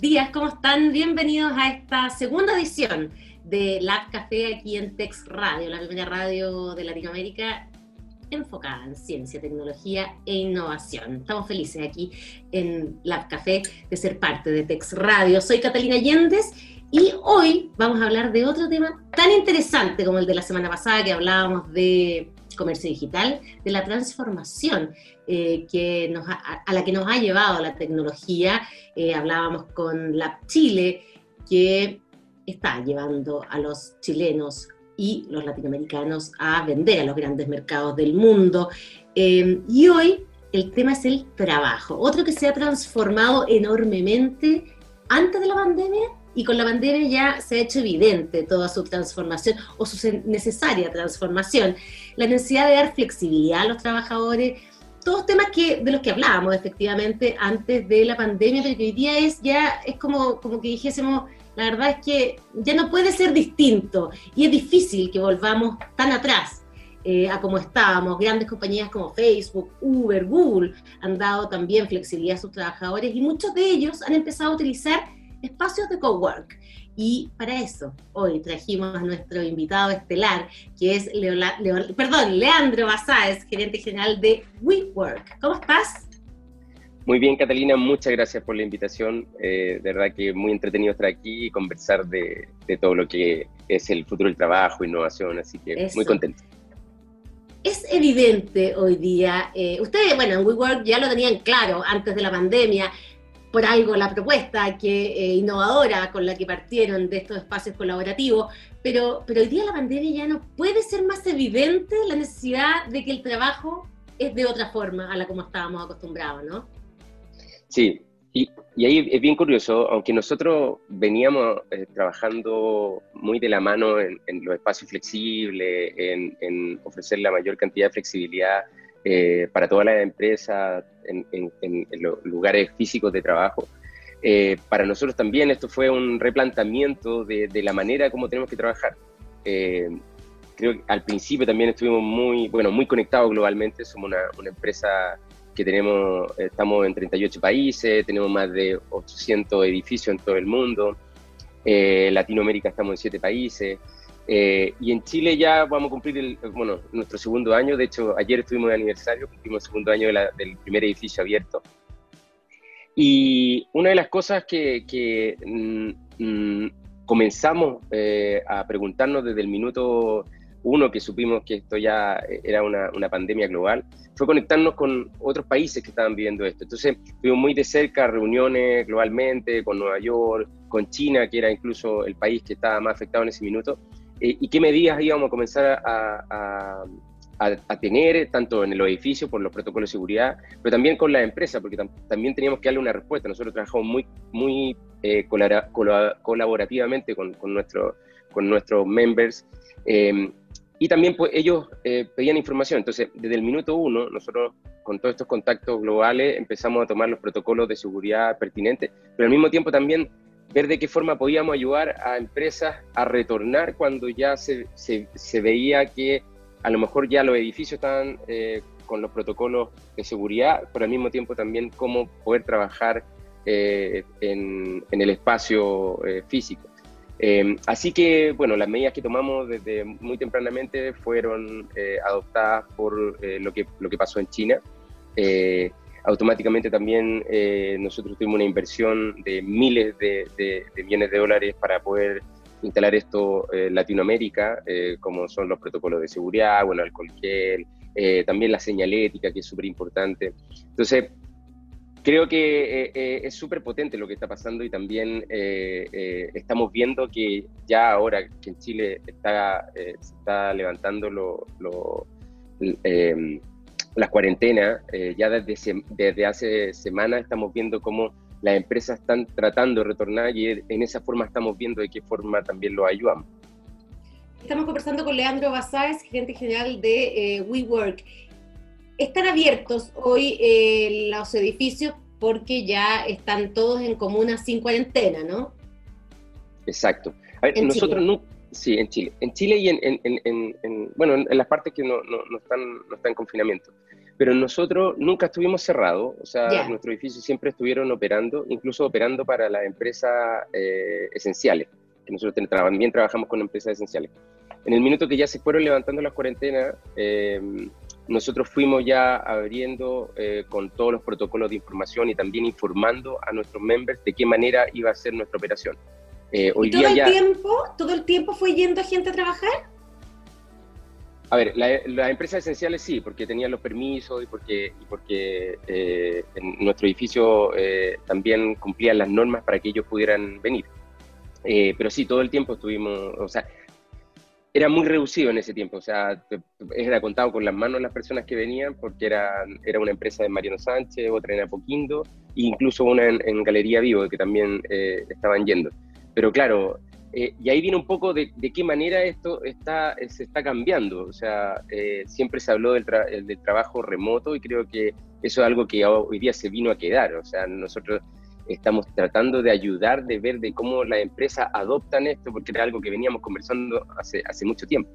días, ¿cómo están? Bienvenidos a esta segunda edición de Lab Café aquí en Tex Radio, la primera radio de Latinoamérica enfocada en ciencia, tecnología e innovación. Estamos felices aquí en Lab Café de ser parte de Tex Radio. Soy Catalina Yéndez y hoy vamos a hablar de otro tema tan interesante como el de la semana pasada que hablábamos de comercio digital, de la transformación eh, que nos a la que nos ha llevado la tecnología. Eh, hablábamos con Lab Chile, que está llevando a los chilenos y los latinoamericanos a vender a los grandes mercados del mundo. Eh, y hoy el tema es el trabajo, otro que se ha transformado enormemente antes de la pandemia y con la pandemia ya se ha hecho evidente toda su transformación o su necesaria transformación. La necesidad de dar flexibilidad a los trabajadores, todos temas que, de los que hablábamos efectivamente antes de la pandemia, pero que hoy día es ya, es como, como que dijésemos, la verdad es que ya no puede ser distinto y es difícil que volvamos tan atrás. Eh, a como estábamos, grandes compañías como Facebook, Uber, Google han dado también flexibilidad a sus trabajadores y muchos de ellos han empezado a utilizar espacios de cowork. Y para eso, hoy trajimos a nuestro invitado estelar, que es perdón, Leandro Basáez, gerente general de WeWork. ¿Cómo estás? Muy bien, Catalina, muchas gracias por la invitación. Eh, de verdad que muy entretenido estar aquí y conversar de, todo lo que es el futuro del trabajo, innovación, así que muy contento. Es evidente hoy día, eh, ustedes, bueno, en WeWork ya lo tenían claro antes de la pandemia, por algo la propuesta que, eh, innovadora con la que partieron de estos espacios colaborativos, pero, pero hoy día la pandemia ya no puede ser más evidente la necesidad de que el trabajo es de otra forma a la como estábamos acostumbrados, ¿no? Sí, y, y ahí es bien curioso, aunque nosotros veníamos eh, trabajando muy de la mano en, los espacios flexibles, en, en ofrecer la mayor cantidad de flexibilidad eh, para todas las empresas en, los lugares físicos de trabajo. Eh, para nosotros también esto fue un replanteamiento de, la manera como tenemos que trabajar. Eh, creo que al principio también estuvimos muy, bueno, muy conectados globalmente, somos una, una empresa que tenemos, estamos en 38 países, tenemos más de 800 edificios en todo el mundo, Latinoamérica estamos en 7 países, eh, y en Chile ya vamos a cumplir el, bueno, nuestro segundo año, de hecho ayer estuvimos de aniversario, cumplimos el segundo año del primer edificio abierto. Y una de las cosas que, que mm, mm, comenzamos eh, a preguntarnos desde el minuto uno que supimos que esto ya era una, una, pandemia global, fue conectarnos con otros países que estaban viviendo esto. Entonces, tuvimos muy de cerca reuniones globalmente con Nueva York, con China, que era incluso el país que estaba más afectado en ese minuto, eh, y qué medidas íbamos a comenzar a, tener, tanto en el edificio por los protocolos de seguridad, pero también con la empresa, porque también teníamos que darle una respuesta. Nosotros trabajamos muy, muy eh, colaborativamente con, con, nuestro, con nuestros members. Eh, y también pues, ellos pedían información. Entonces, desde el minuto uno, nosotros con todos estos contactos globales empezamos a tomar los protocolos de seguridad pertinentes, pero al mismo tiempo también ver de qué forma podíamos ayudar a empresas a retornar cuando ya se, se, veía que a lo mejor ya los edificios estaban eh, con los protocolos de seguridad, pero al mismo tiempo también cómo poder trabajar eh, en, en, el espacio eh, físico. así que, bueno, las medidas que tomamos desde muy tempranamente fueron adoptadas por lo, que, lo que pasó en China automáticamente también eh, nosotros tuvimos una inversión de miles de, millones de dólares para poder instalar esto en Latinoamérica, eh, como son los protocolos de seguridad, bueno, alcohol gel, eh, también la señalética, que es súper importante. Entonces, creo que es súper potente lo que está pasando y también estamos viendo que ya ahora que en Chile está, se está levantando lo, lo las cuarentenas, eh, ya desde, desde hace semanas estamos viendo cómo las empresas están tratando de retornar y en esa forma estamos viendo de qué forma también lo ayudamos. Estamos conversando con Leandro Basáez, gerente general de eh, WeWork. Están abiertos hoy eh, los edificios porque ya están todos en comunas sin cuarentena, ¿no? Exacto. A ver, nosotros no, sí, en Chile. En Chile y en, en, en, en bueno, en, las partes que no, no, no, están, no están en confinamiento. pero nosotros nunca estuvimos cerrados, o sea, nuestros edificios siempre estuvieron operando, incluso operando para las empresas eh, esenciales, que nosotros también trabajamos con empresas esenciales. En el minuto que ya se fueron levantando las cuarentenas, eh, nosotros fuimos ya abriendo eh, con todos los protocolos de información y también informando a nuestros members de qué manera iba a ser nuestra operación. Hoy todo el tiempo, todo el tiempo fue yendo gente a trabajar? A ver, las empresas esenciales sí, porque tenían los permisos y porque, y porque eh, en nuestro edificio eh, también cumplían las normas para que ellos pudieran venir. Eh, pero sí, todo el tiempo estuvimos, o sea, era muy reducido en ese tiempo, o sea, era contado con las manos las personas que venían, porque era, era una empresa de Mariano Sánchez, otra en Apoquindo, e incluso una en, en Galería Vivo, que también estaban yendo. Pero claro, eh, y ahí viene un poco de, qué manera esto está, se está cambiando. O sea, eh, siempre se habló del, del, trabajo remoto y creo que eso es algo que hoy día se vino a quedar. O sea, nosotros estamos tratando de ayudar, de ver de cómo las empresas adoptan esto, porque era algo que veníamos conversando hace, hace mucho tiempo.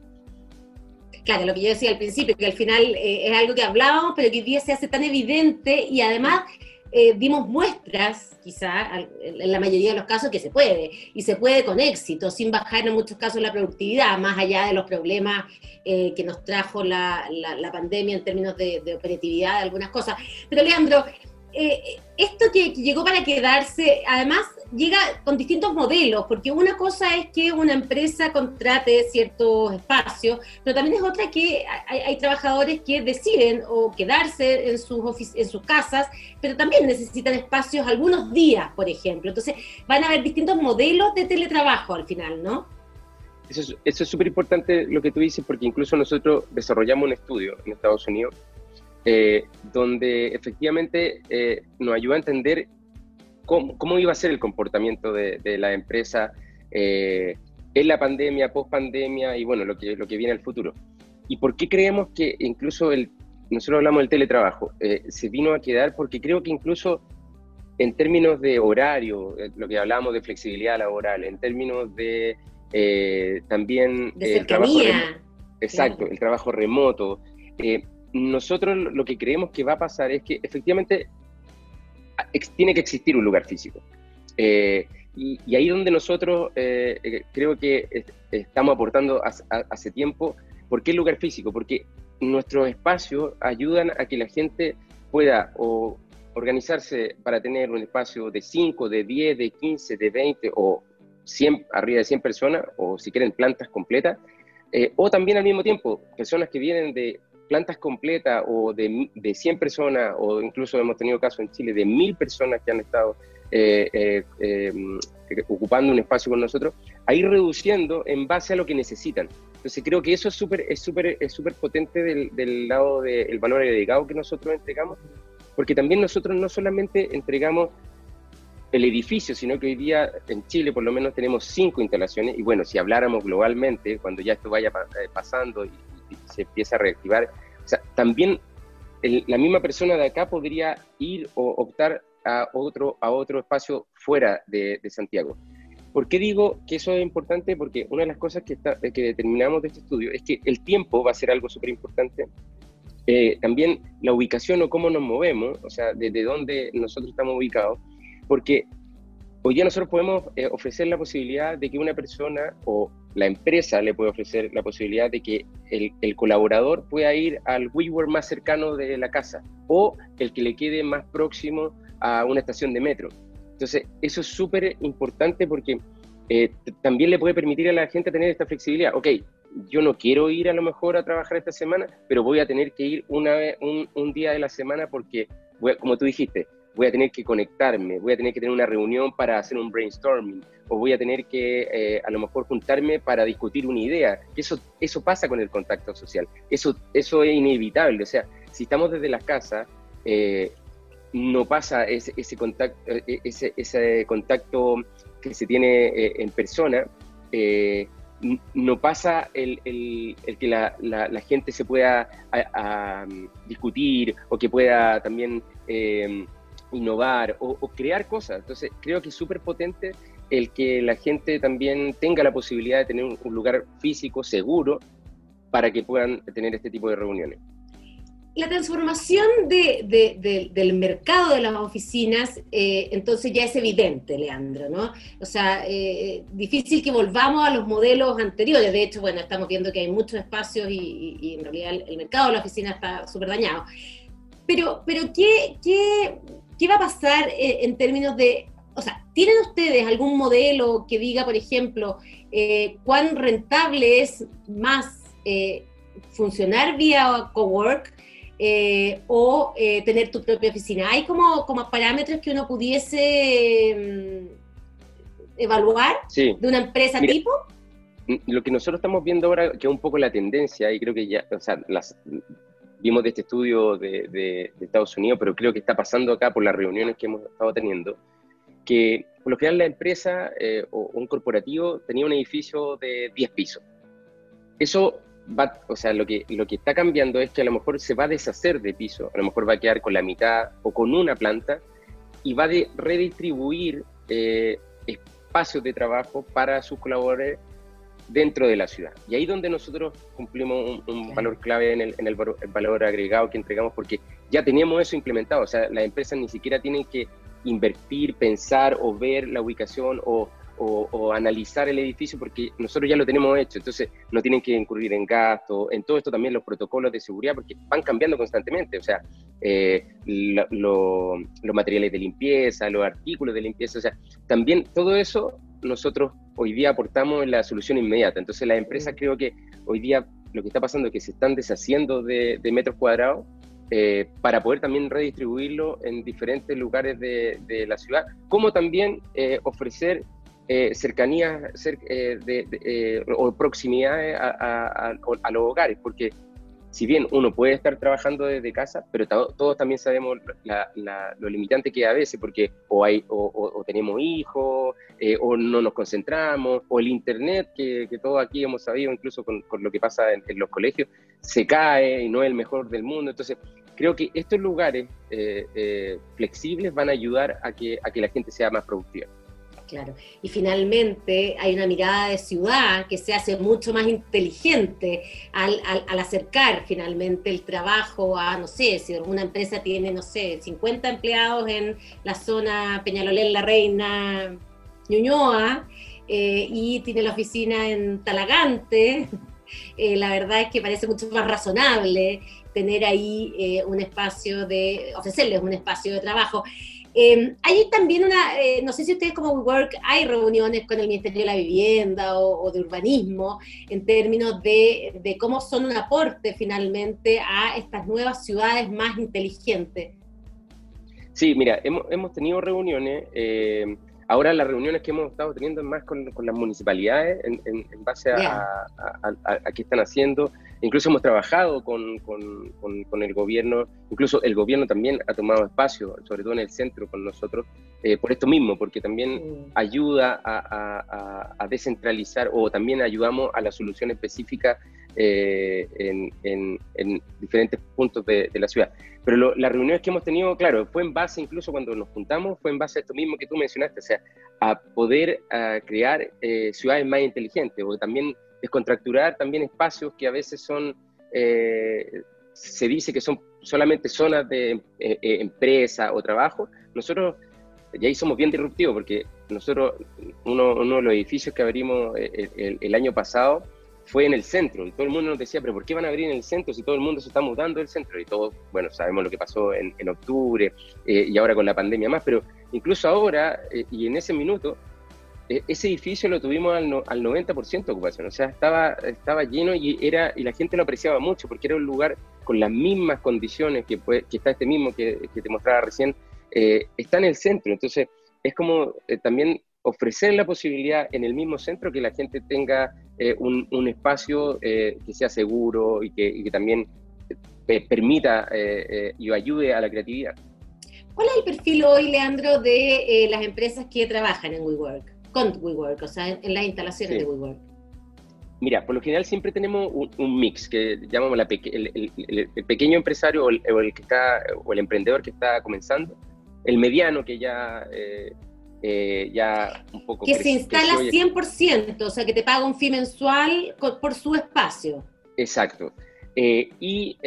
Claro, lo que yo decía al principio, que al final eh, es algo que hablábamos, pero que hoy día se hace tan evidente y además eh, dimos muestras, quizá en la mayoría de los casos, que se puede, y se puede con éxito, sin bajar en muchos casos la productividad, más allá de los problemas eh, que nos trajo la, pandemia en términos de, de operatividad de algunas cosas. Pero Leandro, eh, esto que, llegó para quedarse, además llega con distintos modelos, porque una cosa es que una empresa contrate ciertos espacios, pero también es otra que hay, trabajadores que deciden o quedarse en sus, en sus casas, pero también necesitan espacios algunos días, por ejemplo. Entonces van a haber distintos modelos de teletrabajo al final, ¿no? Eso es súper importante lo que tú dices, porque incluso nosotros desarrollamos un estudio en Estados Unidos eh, donde efectivamente eh, nos ayuda a entender cómo, iba a ser el comportamiento de, la empresa eh, en la pandemia, post pandemia y bueno, lo que, lo que viene al futuro. ¿Y por qué creemos que incluso el, nosotros hablamos del teletrabajo, se vino a quedar? Porque creo que incluso en términos de horario, lo que hablamos de flexibilidad laboral, en términos de también... De el trabajo exacto, el trabajo remoto nosotros lo que creemos que va a pasar es que efectivamente tiene que existir un lugar físico. Eh, y, ahí donde nosotros eh, eh, creo que estamos aportando hace, tiempo, ¿por qué el lugar físico? Porque nuestros espacios ayudan a que la gente pueda organizarse para tener un espacio de 5, de 10, de 15, de 20 o 100, arriba de 100 personas, o si quieren plantas completas, o también al mismo tiempo personas que vienen de plantas completas o de, de 100 personas, o incluso hemos tenido casos en Chile de 1000 personas que han estado eh, eh, em, ocupando un espacio con nosotros, a ir reduciendo en base a lo que necesitan. Entonces creo que eso es súper es súper es súper potente del, del lado del valor agregado que nosotros entregamos, porque también nosotros no solamente entregamos el edificio, sino que hoy día en Chile por lo menos tenemos cinco instalaciones y bueno, si habláramos globalmente, cuando ya esto vaya eh, pasando y, se empieza a reactivar. O sea, también la misma persona de acá podría ir o optar a otro, a otro espacio fuera de, Santiago. ¿Por qué digo que eso es importante? Porque una de las cosas que, que determinamos de este estudio es que el tiempo va a ser algo súper importante. Eh, también la ubicación o cómo nos movemos, o sea, desde dónde nosotros estamos ubicados, porque Hoy día nosotros podemos eh, ofrecer la posibilidad de que una persona o la empresa le puede ofrecer la posibilidad de que el, colaborador pueda ir al WeWork más cercano de la casa o el que le quede más próximo a una estación de metro. Entonces, eso es súper importante porque eh, también le puede permitir a la gente tener esta flexibilidad. Ok, yo no quiero ir a lo mejor a trabajar esta semana, pero voy a tener que ir un día de la semana porque, como tú dijiste, voy a tener que conectarme, voy a tener que tener una reunión para hacer un brainstorming, o voy a tener que eh, a lo mejor juntarme para discutir una idea. Eso, eso pasa con el contacto social, eso, eso es inevitable. O sea, si estamos desde las casas, eh, no pasa ese, ese contacto, eh, ese, contacto que se tiene en persona, no pasa el, el, que la, la, gente se pueda discutir o que pueda también innovar o, crear cosas. Entonces, creo que es súper potente el que la gente también tenga la posibilidad de tener un, lugar físico seguro para que puedan tener este tipo de reuniones. la transformación del mercado de las oficinas, eh, entonces ya es evidente, Leandro, ¿no? O sea, eh, difícil que volvamos a los modelos anteriores. De hecho, bueno, estamos viendo que hay muchos espacios y, en realidad el, mercado de la oficina está súper dañado. Pero, pero ¿qué, qué, qué va a pasar eh, en términos de o sea, ¿tienen ustedes algún modelo que diga, por ejemplo, cuán rentable es más funcionar vía cowork eh, o eh, tener tu propia oficina. ¿Hay como, como parámetros que uno pudiese mm, evaluar de una empresa tipo? Lo que nosotros estamos viendo ahora, que es un poco la tendencia, y creo que ya, o sea, las, vimos de este estudio de, Estados Unidos, pero creo que está pasando acá por las reuniones que hemos estado teniendo, que por lo general la empresa eh, o un corporativo tenía un edificio de 10 pisos. Eso o sea, lo que, lo que está cambiando es que a lo mejor se va a deshacer de piso, a lo mejor va a quedar con la mitad o con una planta y va a redistribuir eh, espacios de trabajo para sus colaboradores dentro de la ciudad. Y ahí es donde nosotros cumplimos un, valor clave en, el, en el, valor agregado que entregamos, porque ya teníamos eso implementado, o sea, las empresas ni siquiera tienen que invertir, pensar o ver la ubicación o, o, analizar el edificio porque nosotros ya lo tenemos hecho, entonces no tienen que incurrir en gasto, en todo esto también los protocolos de seguridad porque van cambiando constantemente, o sea, eh, los materiales de limpieza, los artículos de limpieza, o sea, también todo eso nosotros hoy día aportamos la solución inmediata, entonces las empresas creo que hoy día lo que está pasando es que se están deshaciendo de, metros cuadrados eh, para poder también redistribuirlo en diferentes lugares de, la ciudad, como también eh, ofrecer eh, cercanía eh, de, o proximidad a, los hogares, porque si bien uno puede estar trabajando desde casa, pero todos también sabemos lo limitante que es a veces, porque o, hay, o, tenemos hijos, o no nos concentramos, o el Internet, que, todos aquí hemos sabido, incluso con, lo que pasa en, los colegios, se cae y no es el mejor del mundo. Entonces, creo que estos lugares flexibles van a ayudar a que, a que la gente sea más productiva. Claro. Y finalmente hay una mirada de ciudad que se hace mucho más inteligente al, acercar finalmente el trabajo a, no sé, si alguna empresa tiene, no sé, 50 empleados en la zona Peñalolén, La Reina, Ñuñoa, eh, y tiene la oficina en Talagante, eh, la verdad es que parece mucho más razonable tener ahí eh, un espacio de, ofrecerles un espacio de trabajo. Eh, hay también una, eh, no sé si ustedes como WeWork hay reuniones con el Ministerio de la Vivienda o, de Urbanismo en términos de, cómo son un aporte finalmente a estas nuevas ciudades más inteligentes. Sí, mira, hemos, tenido reuniones, eh, ahora las reuniones que hemos estado teniendo más con, las municipalidades en, base a, a, qué están haciendo, Incluso hemos trabajado con, con, el gobierno, incluso el gobierno también ha tomado espacio, sobre todo en el centro con nosotros, eh, por esto mismo, porque también ayuda a, descentralizar o también ayudamos a la solución específica eh, en, diferentes puntos de, la ciudad. Pero las reuniones que hemos tenido, claro, fue en base, incluso cuando nos juntamos, fue en base a esto mismo que tú mencionaste, o sea, a poder crear eh, ciudades más inteligentes, porque también descontracturar también espacios que a veces son, eh, se dice que son solamente zonas de eh, eh, empresa o trabajo. Nosotros, y ahí somos bien disruptivos, porque nosotros, uno, uno de los edificios que abrimos el, año pasado fue en el centro, y todo el mundo nos decía, pero ¿por qué van a abrir en el centro si todo el mundo se está mudando del centro? Y todos, bueno, sabemos lo que pasó en, en octubre y ahora con la pandemia más, pero incluso ahora y en ese minuto, ese edificio lo tuvimos al, al 90% de ocupación, o sea, estaba, estaba lleno y, era, y la gente lo apreciaba mucho porque era un lugar con las mismas condiciones que, que está este mismo que, te mostraba recién, eh, está en el centro, entonces es como eh, también ofrecer la posibilidad en el mismo centro que la gente tenga eh, un, un, espacio que sea seguro y que, y que también permita y ayude a la creatividad. ¿Cuál es el perfil hoy, Leandro, de las empresas que trabajan en WeWork? Con WeWork, o sea, en, las instalaciones de WeWork? Mira, por lo general siempre tenemos un, mix que llamamos la el, pequeño empresario o el, que está, o el emprendedor que está comenzando, el mediano que ya, eh, eh, ya un poco... Que se instala 100%, o sea, que te paga un fee mensual por su espacio. Exacto. Eh, y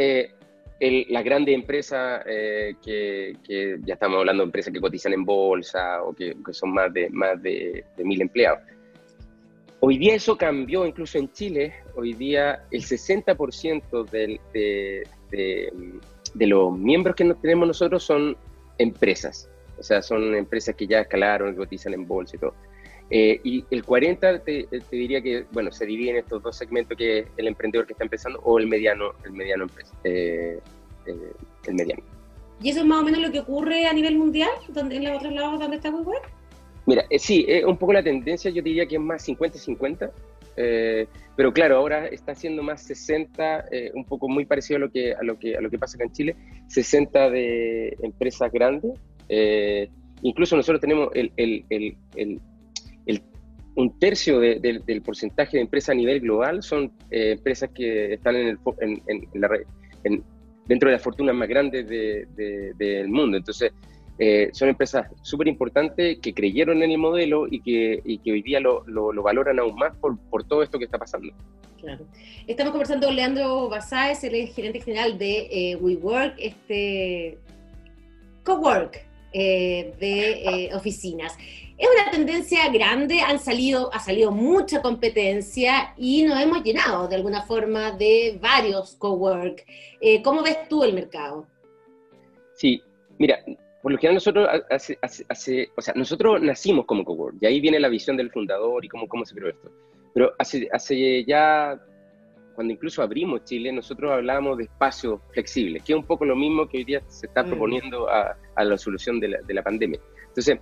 las grandes empresas eh, que, ya estamos hablando de empresas que cotizan en bolsa o que, son más de, más de, mil empleados. Hoy día eso cambió, incluso en Chile, hoy día el 60% de, de, los miembros que tenemos nosotros son empresas, o sea, son empresas que ya escalaron, cotizan en bolsa y todo. Eh, y el 40 te, diría que, bueno, se divide en estos dos segmentos, que es el emprendedor que está empezando o el mediano, el mediano empresa, eh, eh, el mediano. ¿Y eso es más o menos lo que ocurre a nivel mundial, donde, en los otros lados donde está Google? Mira, sí, es un poco la tendencia, yo diría que es más 50-50, pero claro, ahora está siendo más 60, un poco muy parecido a lo que, a lo que, a lo que pasa acá en Chile, 60 de empresas grandes. incluso nosotros tenemos el, el, el un tercio del porcentaje de empresas a nivel global son eh, empresas que están en, el, en, la, dentro de las fortunas más grandes del mundo. Entonces, eh, son empresas súper importantes que creyeron en el modelo y que, que hoy día lo, lo, valoran aún más por, todo esto que está pasando. Estamos conversando con Leandro Basáez, el gerente general de eh, WeWork, este Cowork de oficinas. Es una tendencia grande, han salido, ha salido mucha competencia y nos hemos llenado de alguna forma de varios cowork. Eh, ¿Cómo ves tú el mercado? Sí, mira, por lo general nosotros hace, hace, o sea, nosotros nacimos como cowork y ahí viene la visión del fundador y cómo, cómo se creó esto. Pero hace, hace ya, cuando incluso abrimos Chile, nosotros hablábamos de espacios flexibles, que es un poco lo mismo que hoy día se está mm. proponiendo a, a, la solución de la, de la pandemia. Entonces,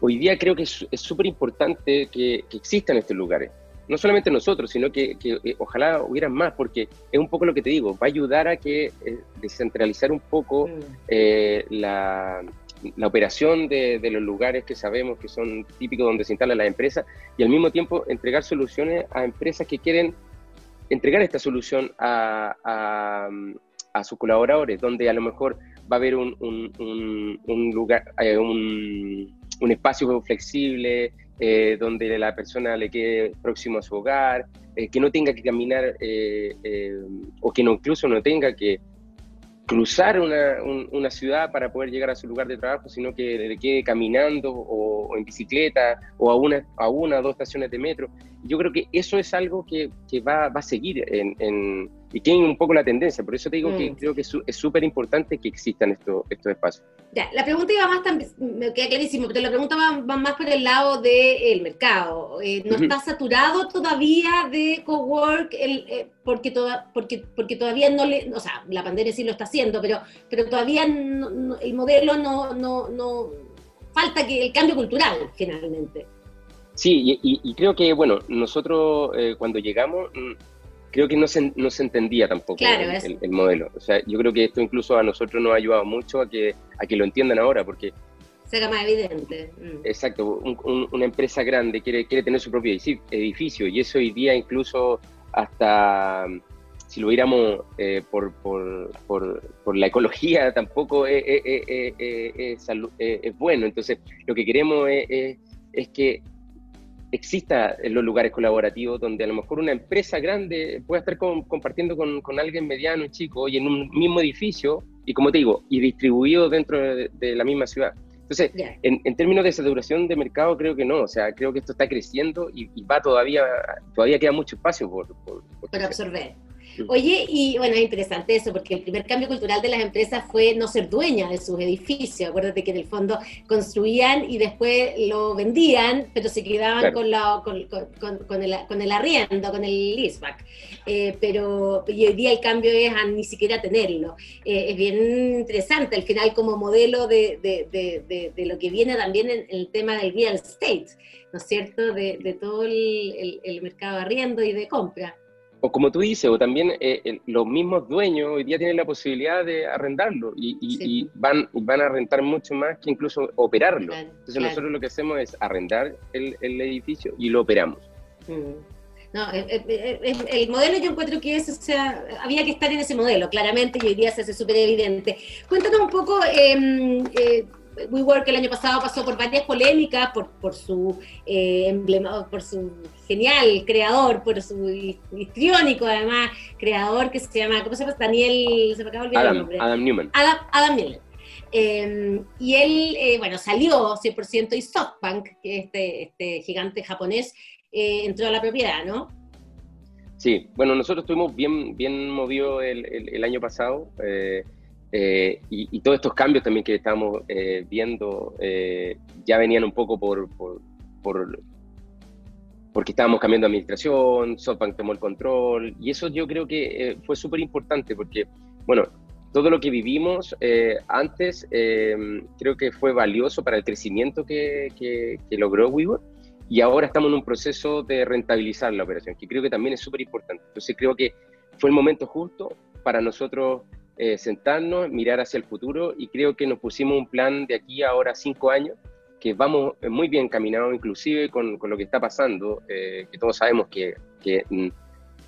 hoy día creo que es súper importante que, existan estos lugares. No solamente nosotros, sino que, eh, ojalá hubieran más, porque es un poco lo que te digo, va a ayudar a que eh, descentralizar un poco mm. eh, la, operación de, los lugares que sabemos que son típicos donde se instalan las empresas y al mismo tiempo entregar soluciones a empresas que quieren entregar esta solución a, a, sus colaboradores, donde a lo mejor va a haber un, un lugar, un, un espacio flexible eh, donde la persona le quede próximo a su hogar, eh, que no tenga que caminar eh, o que no, incluso no tenga que cruzar una, una, ciudad para poder llegar a su lugar de trabajo, sino que le quede caminando o, en bicicleta o a una, a una o dos estaciones de metro. Yo creo que eso es algo que, que va, va, a seguir en, en, y tiene un poco la tendencia. Por eso te digo que mm. creo que es súper importante que existan estos, estos espacios. Ya, la pregunta iba más, también, me queda clarísimo, pero la pregunta va, más por el lado del mercado. Eh, ¿No está saturado todavía de cowork el, eh, porque, toda, porque, porque todavía no le, o sea, la pandemia sí lo está haciendo, pero, pero todavía el modelo no, no, no, falta que el cambio cultural, finalmente. Sí, y, creo que, bueno, nosotros eh, cuando llegamos mm, creo que no se, no se entendía tampoco el, modelo. O sea, yo creo que esto incluso a nosotros nos ha ayudado mucho a que, a que lo entiendan ahora, porque... Se haga más evidente. Mm. Exacto, una empresa grande quiere, quiere tener su propio edificio y eso hoy día incluso hasta, si lo viéramos eh, por, por, por, por, la ecología, tampoco es, es, bueno. Entonces, lo que queremos es, es que exista en los lugares colaborativos donde a lo mejor una empresa grande pueda estar compartiendo con, con, alguien mediano chico y en un mismo edificio y como te digo, y distribuido dentro de, la misma ciudad. Entonces, en, en, términos de saturación de mercado, creo que no. O sea, creo que esto está creciendo y, va todavía, todavía queda mucho espacio por, por, por absorber. Oye, y bueno, es interesante eso, porque el primer cambio cultural de las empresas fue no ser dueña de sus edificios. Acuérdate que en el fondo construían y después lo vendían, pero se quedaban con, la, con, con, el, con, el, arriendo, con el leaseback. Eh, pero y hoy día el cambio es a ni siquiera tenerlo. Eh, es bien interesante al final como modelo de, de, de, de, lo que viene también en, el tema del real estate, ¿no es cierto? De, todo el, el, el mercado de arriendo y de compra o como tú dices, o también eh, los mismos dueños hoy día tienen la posibilidad de arrendarlo y, van, van a rentar mucho más que incluso operarlo. Entonces nosotros lo que hacemos es arrendar el, edificio y lo operamos. Mm. No, eh, eh, el, modelo yo encuentro que eso, o sea, había que estar en ese modelo, claramente, y hoy día se hace súper evidente. Cuéntanos un poco, em, WeWork el año pasado pasó por varias polémicas, por, por su eh, emblema, por su genial creador, por su histriónico además creador que se llama, ¿cómo se llama? Daniel, se me acaba de olvidar Adam, el nombre. Adam Newman. Adam, Adam Newman. Eh, y él, eh, bueno, salió 100% y SoftBank, que este, este gigante japonés, eh, entró a la propiedad, ¿no? Sí, bueno, nosotros estuvimos bien, bien movidos el, el, el año pasado eh, eh, y, y, todos estos cambios también que estamos eh, viendo ya venían un poco por, por, por, porque estábamos cambiando administración, SoftBank tomó el control y eso yo creo que fue súper importante porque, bueno, todo lo que vivimos antes creo que fue valioso para el crecimiento que, que, que logró WeWork y ahora estamos en un proceso de rentabilizar la operación, que creo que también es súper importante. Entonces creo que fue el momento justo para nosotros eh, sentarnos, mirar hacia el futuro y creo que nos pusimos un plan de aquí a ahora cinco años, que vamos muy bien caminados inclusive con, con lo que está pasando, eh, que todos sabemos que, que mm,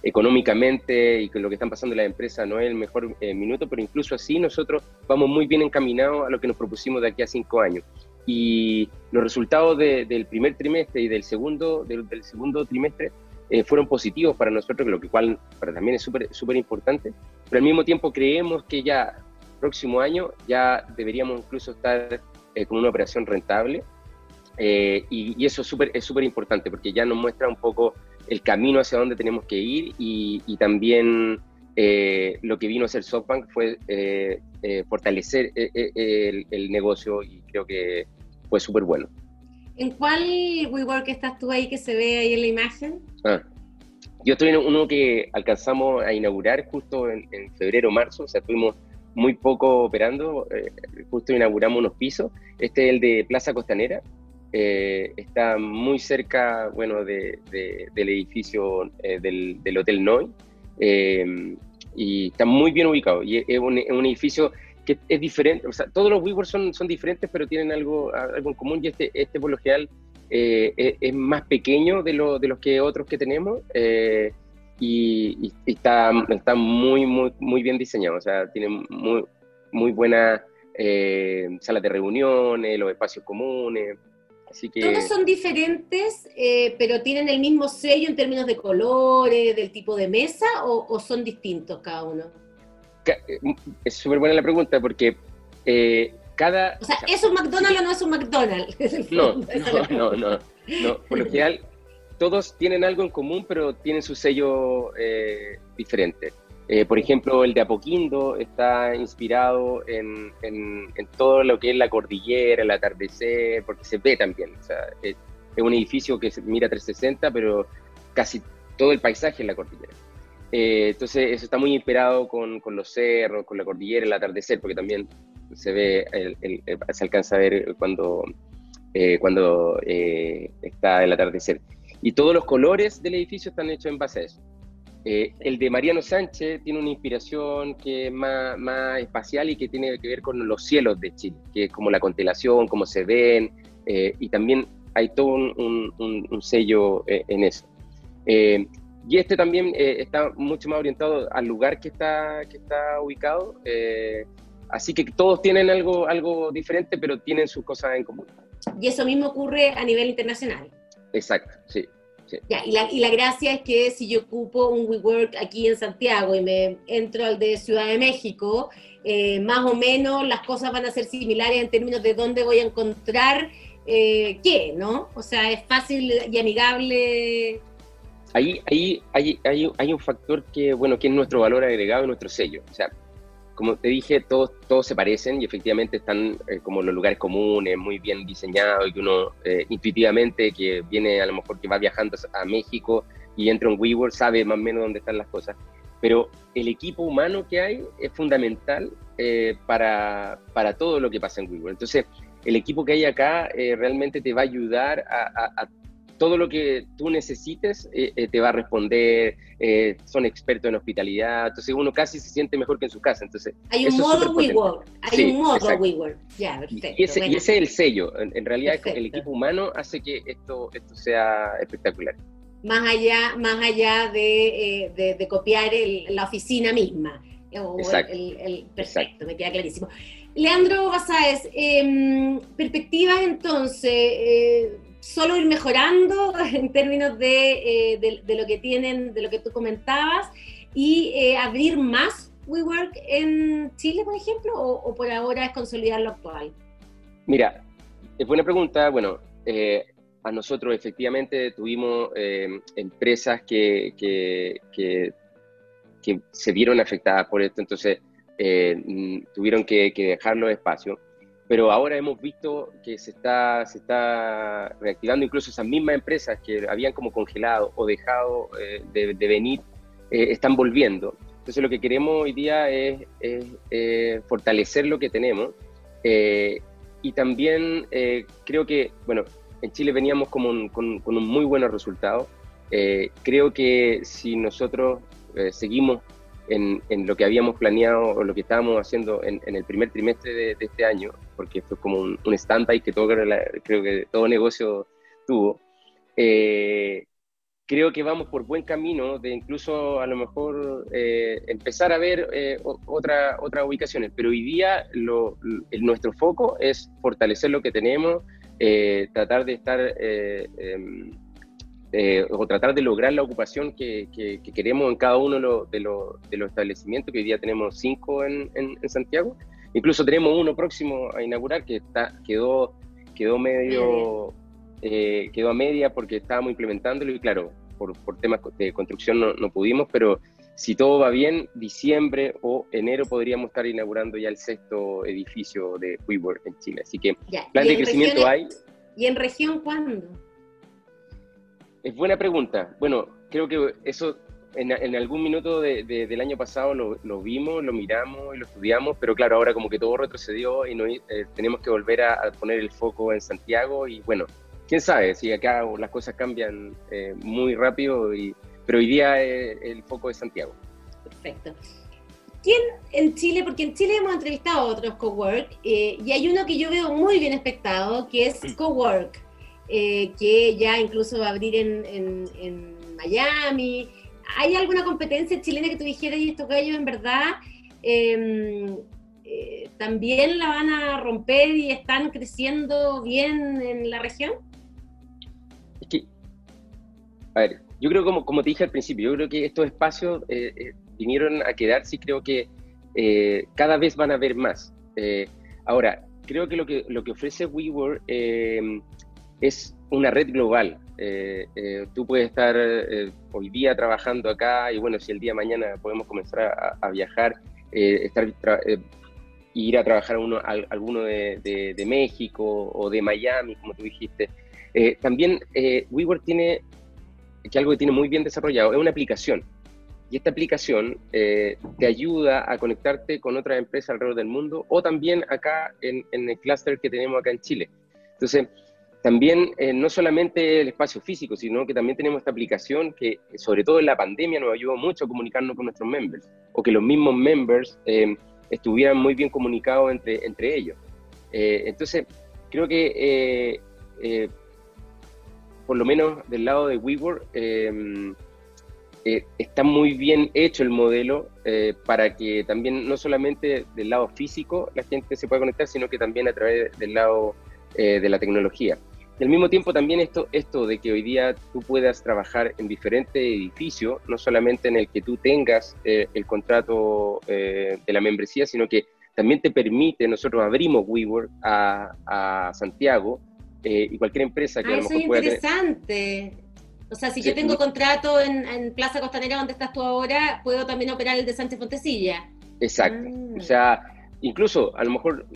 económicamente y con lo que están pasando en la empresa no es el mejor eh, minuto, pero incluso así nosotros vamos muy bien encaminados a lo que nos propusimos de aquí a cinco años. Y los resultados de, del primer trimestre y del segundo, del, del segundo trimestre eh, fueron positivos para nosotros, lo que cual para también es súper súper importante, pero al mismo tiempo creemos que ya próximo año ya deberíamos incluso estar eh, con una operación rentable eh, y, y, eso super, es súper importante porque ya nos muestra un poco el camino hacia dónde tenemos que ir y, y también eh, lo que vino a hacer SoftBank fue eh, eh, fortalecer el, el, negocio y creo que fue súper bueno. ¿En cuál WeWork estás tú ahí que se ve ahí en la imagen? Ah, yo estoy en uno que alcanzamos a inaugurar justo en, en febrero marzo, o sea, estuvimos muy poco operando, justo inauguramos unos pisos. Este es el de Plaza Costanera, está muy cerca, bueno, de, de, del edificio del, del Hotel Noy. Eh, y está muy bien ubicado. Y es un, un, edificio que es diferente, o sea, todos los WeWork son, son diferentes, pero tienen algo, algo en común y este, este por eh, es, más pequeño de, lo, de los que otros que tenemos eh, y, está, está muy, muy, muy bien diseñado, o sea, tiene muy, muy buenas eh, salas de reuniones, los espacios comunes. Así que... Todos son diferentes, eh, pero tienen el mismo sello en términos de colores, del tipo de mesa, o son distintos cada uno? Eh, es súper buena la pregunta porque eh, cada... O sea, ¿es un McDonald's o no es un McDonald's? No, no, no, no, Por lo general, todos tienen algo en común, pero tienen su sello eh, diferente. Eh, por ejemplo, el de Apoquindo está inspirado en, en, en, todo lo que es la cordillera, el atardecer, porque se ve también. O sea, es, es, un edificio que se mira 360, pero casi todo el paisaje es la cordillera. Eh, entonces, eso está muy inspirado con, con, los cerros, con la cordillera, el atardecer, porque también se ve, el, el, se alcanza a ver cuando, eh, cuando eh, está el atardecer. Y todos los colores del edificio están hechos en base a eso. Eh, el de Mariano Sánchez tiene una inspiración que es más, más, espacial y que tiene que ver con los cielos de Chile, que es como la constelación, cómo se ven, eh, y también hay todo un, un, un sello eh, en eso. Eh, y este también está mucho más orientado al lugar que está, que está ubicado, así que todos tienen algo, algo diferente, pero tienen sus cosas en común. Y eso mismo ocurre a nivel internacional. Exacto, sí. Sí. Ya, y, la, y, la, gracia es que si yo ocupo un WeWork aquí en Santiago y me entro al de Ciudad de México, eh, más o menos las cosas van a ser similares en términos de dónde voy a encontrar eh, qué, ¿no? O sea, es fácil y amigable. Ahí, ahí hay, hay, hay, un factor que, bueno, que es nuestro valor agregado y nuestro sello. O sea, como te dije, todos, todos se parecen y efectivamente están eh, como los lugares comunes, muy bien diseñados y que uno eh, intuitivamente que viene a lo mejor que va viajando a México y entra en WeWork sabe más o menos dónde están las cosas. Pero el equipo humano que hay es fundamental eh, para, para todo lo que pasa en WeWork. Entonces, el equipo que hay acá eh, realmente te va a ayudar a, a, a todo lo que tú necesites eh, eh, te va a responder, eh, son expertos en hospitalidad, entonces uno casi se siente mejor que en su casa. Entonces, hay un modo WeWork, hay sí, un modo WeWork, ya, perfecto. Y ese, bueno. y ese, es el sello, en, en realidad perfecto. el equipo humano hace que esto, esto sea espectacular. Más allá, más allá de, de, de copiar el, la oficina misma. O Exacto. El, el, perfecto, Exacto. me queda clarísimo. Leandro Basáez, em, perspectivas entonces, solo ir mejorando en términos de, eh, de, lo que tienen, de lo que tú comentabas, y eh, abrir más WeWork en Chile, por ejemplo, o, por ahora es consolidar lo actual? Mira, es buena pregunta. Bueno, a nosotros efectivamente tuvimos empresas que, que, que, que se vieron afectadas por esto, entonces eh, tuvieron que, dejar los. Pero ahora hemos visto que se está, se está reactivando incluso esas mismas empresas que habían como congelado o dejado eh, de, venir, eh, están volviendo. Entonces lo que queremos hoy día es, fortalecer lo que tenemos y también creo que, bueno, en Chile veníamos con, con un muy buenos resultados. creo que si nosotros seguimos en, lo que habíamos planeado o lo que estábamos haciendo en, el primer trimestre de, este año, porque fue como un, un stand-by que todo, creo que todo negocio tuvo, eh, creo que vamos por buen camino de incluso a lo mejor eh, empezar a ver eh, otra, otras ubicaciones, pero hoy día lo, nuestro foco es fortalecer lo que tenemos, tratar de estar em, eh, o tratar de lograr la ocupación que, queremos en cada uno de, los establecimientos, que hoy día tenemos cinco en, Santiago. Incluso tenemos uno próximo a inaugurar que está, quedó, quedó medio, eh, quedó a media porque estábamos implementándolo y claro, por, temas de construcción no, pudimos, pero si todo va bien, diciembre o enero podríamos estar inaugurando ya el sexto edificio de WeWork en Chile. Así que plan de crecimiento hay. ¿Y en región cuándo? Es buena pregunta. Bueno, creo que eso en, algún minuto del año pasado lo, vimos, lo miramos y lo estudiamos, pero claro, ahora como que todo retrocedió y no, eh, tenemos que volver a, poner el foco en Santiago y bueno, quién sabe si acá las cosas cambian eh, muy rápido, y, pero hoy día el foco es Santiago. Perfecto. ¿Quién en Chile, porque en Chile hemos entrevistado a otros cowork eh, y hay uno que yo veo muy bien expectado, que es Cowork. Eh, que ya incluso va a abrir en, Miami. ¿Hay alguna competencia chilena que tú dijeras y estos gallos en verdad em, eh, también la van a romper y están creciendo bien en la región? Es que, a ver, yo creo como, como te dije al principio, yo creo que estos espacios eh, vinieron a quedarse y creo que cada vez van a haber más. ahora, creo que lo que, lo que ofrece WeWork es una red global. Eh, eh, tú puedes estar eh, hoy día trabajando acá y bueno, si el día de mañana podemos comenzar a, viajar, estar ir a trabajar uno, a, alguno de, México o de Miami, como tú dijiste. también WeWork tiene, que algo que tiene muy bien desarrollado, es una aplicación. Y esta aplicación te ayuda a conectarte con otras empresas alrededor del mundo o también acá en, en el clúster que tenemos acá en Chile. Entonces, también eh, no solamente el espacio físico, sino que también tenemos esta aplicación que, sobre todo en la pandemia, nos ayudó mucho a comunicarnos con nuestros members, o que los mismos members eh, estuvieran muy bien comunicados entre, entre ellos. Eh, entonces, creo que, por lo menos del lado de WeWork, está muy bien hecho el modelo para que también, no solamente del lado físico, la gente se pueda conectar, sino que también a través del lado de la tecnología. Y al mismo tiempo también esto, esto de que hoy día tú puedas trabajar en diferentes edificios, no solamente en el que tú tengas eh, el contrato eh, de la membresía, sino que también te permite, nosotros abrimos WeWork a, a Santiago eh, y cualquier empresa que ah, a lo mejor eso es interesante. O sea, si yo tengo contrato en, Plaza Costanera donde estás tú ahora, puedo también operar el de Sánchez Fontecilla. Exacto. Ah. O sea, incluso a lo mejor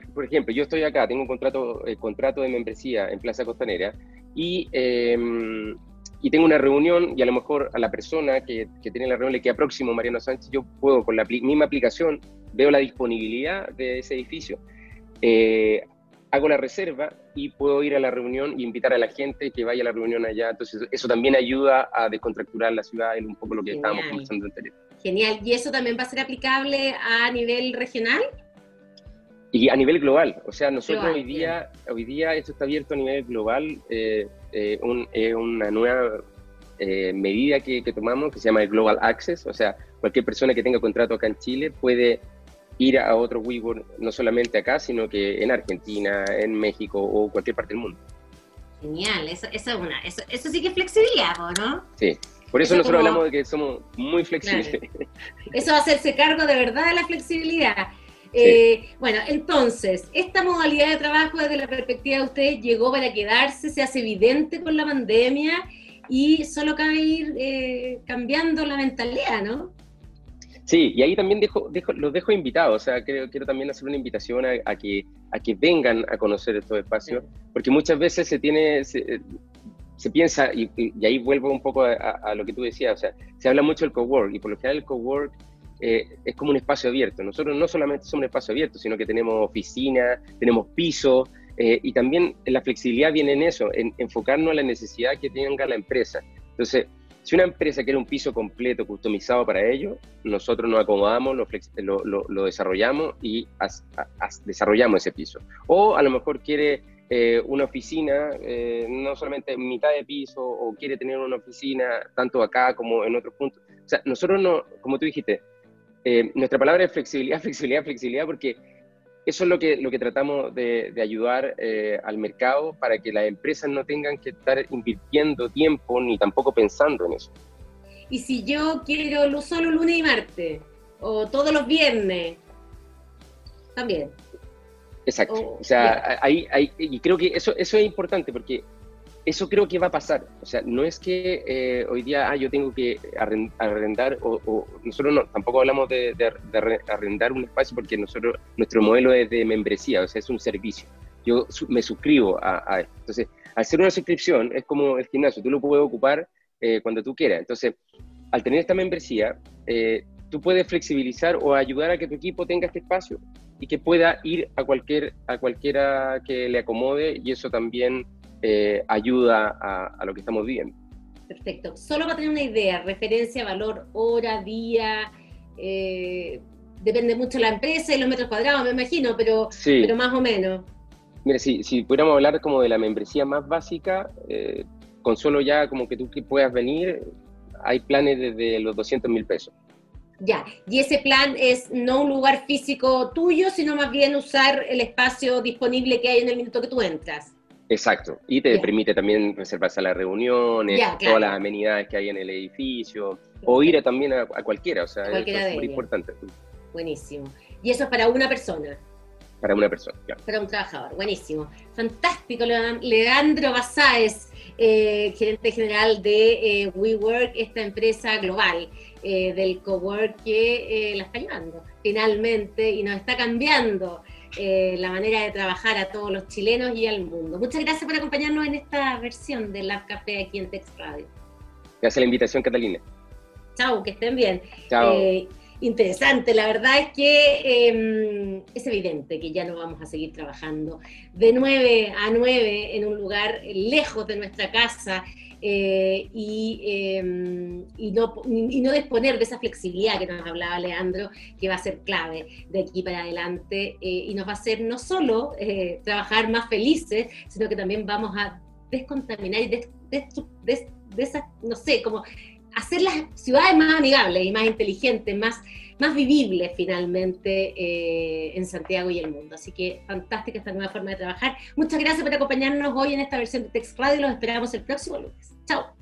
por ejemplo, yo estoy acá, tengo un contrato, eh, contrato de membresía en Plaza Costanera y, em, y tengo una reunión y a lo mejor a la persona que, que tiene la reunión le queda próximo, Mariano Sánchez, yo puedo con la misma aplicación, veo la disponibilidad de ese edificio, eh, hago la reserva y puedo ir a la reunión y invitar a la gente que vaya a la reunión allá. Entonces, eso también ayuda a descontracturar la ciudad, es un poco lo que estábamos conversando anterior. Genial. ¿Y eso también va a ser aplicable a nivel regional? Y a nivel global, o sea, nosotros hoy día, hoy día esto está abierto a nivel global, eh, eh, es una nueva eh, medida que, tomamos que se llama el Global Access, o sea, cualquier persona que tenga contrato acá en Chile puede ir a otro WeWork, no solamente acá, sino que en Argentina, en México o cualquier parte del mundo. Genial, eso, eso, una, eso, eso sí que es flexibilidad, ¿no? Sí, por eso, nosotros hablamos de que somos muy flexibles. Eso va a hacerse cargo de verdad de la flexibilidad. Eh, bueno, entonces, esta modalidad de trabajo desde la perspectiva de ustedes llegó para quedarse, se hace evidente con la pandemia y solo cabe ir eh, cambiando la mentalidad, ¿no? Sí, y ahí también dejo, los dejo invitados, o sea, quiero, quiero también hacer una invitación a, que, a que vengan a conocer estos espacios, porque muchas veces se tiene, se piensa, y, ahí vuelvo un poco a, lo que tú decías, o sea, se habla mucho del cowork, y por lo general el cowork eh, es como un espacio abierto. Nosotros no solamente somos un espacio abierto, sino que tenemos oficina, tenemos piso, eh, y también la flexibilidad viene en eso, en enfocarnos a la necesidad que tenga la empresa. Entonces, si una empresa quiere un piso completo, customizado para ello, nosotros nos acomodamos, lo, lo, desarrollamos y desarrollamos ese piso. O a lo mejor quiere eh, una oficina, eh, no solamente mitad de piso, o quiere tener una oficina tanto acá como en otros puntos. O sea, nosotros no, como tú dijiste, eh, nuestra palabra es flexibilidad, flexibilidad, flexibilidad, porque eso es lo que, lo que tratamos de, ayudar al mercado para que las empresas no tengan que estar invirtiendo tiempo ni tampoco pensando en eso. Y si yo quiero solo lunes y martes, o todos los viernes, también. Exacto. Oh, o sea, ahí, y creo que eso, eso es importante porque eso creo que va a pasar. O sea, no es que eh, hoy día ah, yo tengo que arrendar, o, nosotros no, tampoco hablamos de, arrendar un espacio porque nuestro modelo es de membresía, o sea, es un servicio. Yo me suscribo a, esto. Entonces, hacer una suscripción es como el gimnasio, tú lo puedes ocupar eh, cuando tú quieras. Entonces, al tener esta membresía, eh, tú puedes flexibilizar o ayudar a que tu equipo tenga este espacio y que pueda ir a, cualquier, a cualquiera que le acomode y eso también eh, ayuda a, lo que estamos viviendo. Perfecto. Solo para tener una idea, referencia, valor, hora, día, eh, depende mucho de la empresa y los metros cuadrados, me imagino, pero, pero más o menos. Mira, si, si pudiéramos hablar como de la membresía más básica, eh, con solo ya como que tú puedas venir, hay planes desde los 200 mil pesos. Ya, y ese plan es no un lugar físico tuyo, sino más bien usar el espacio disponible que hay en el minuto que tú entras. Exacto, y te permite también reservar salas de reuniones, todas las amenidades que hay en el edificio, o ir también a, cualquiera, o sea, es muy importante. Buenísimo. Y eso es para una persona. Para una persona, claro. Para un trabajador, buenísimo. Fantástico, Leandro Basáez, eh, gerente general de eh, WeWork, esta empresa global. Eh, del cowork que eh, la está llevando finalmente y nos está cambiando eh, la manera de trabajar a todos los chilenos y al mundo. Muchas gracias por acompañarnos en esta versión de Lab Café aquí en Tex Radio. Gracias a la invitación, Catalina. Chao, que estén bien. Chao. interesante, la verdad es que em, es evidente que ya no vamos a seguir trabajando de 9 a 9 en un lugar lejos de nuestra casa eh, em, y, no, y, no, disponer de esa flexibilidad que nos hablaba Leandro, que va a ser clave de aquí para adelante eh, y nos va a hacer no solo eh, trabajar más felices, sino que también vamos a descontaminar y des, no sé, como hacer las ciudades más amigables y más inteligentes, más, más vivibles finalmente en Santiago y el mundo. Así que fantástica esta nueva forma de trabajar. Muchas gracias por acompañarnos hoy en esta versión de Text Radio y los esperamos el próximo lunes. Chao.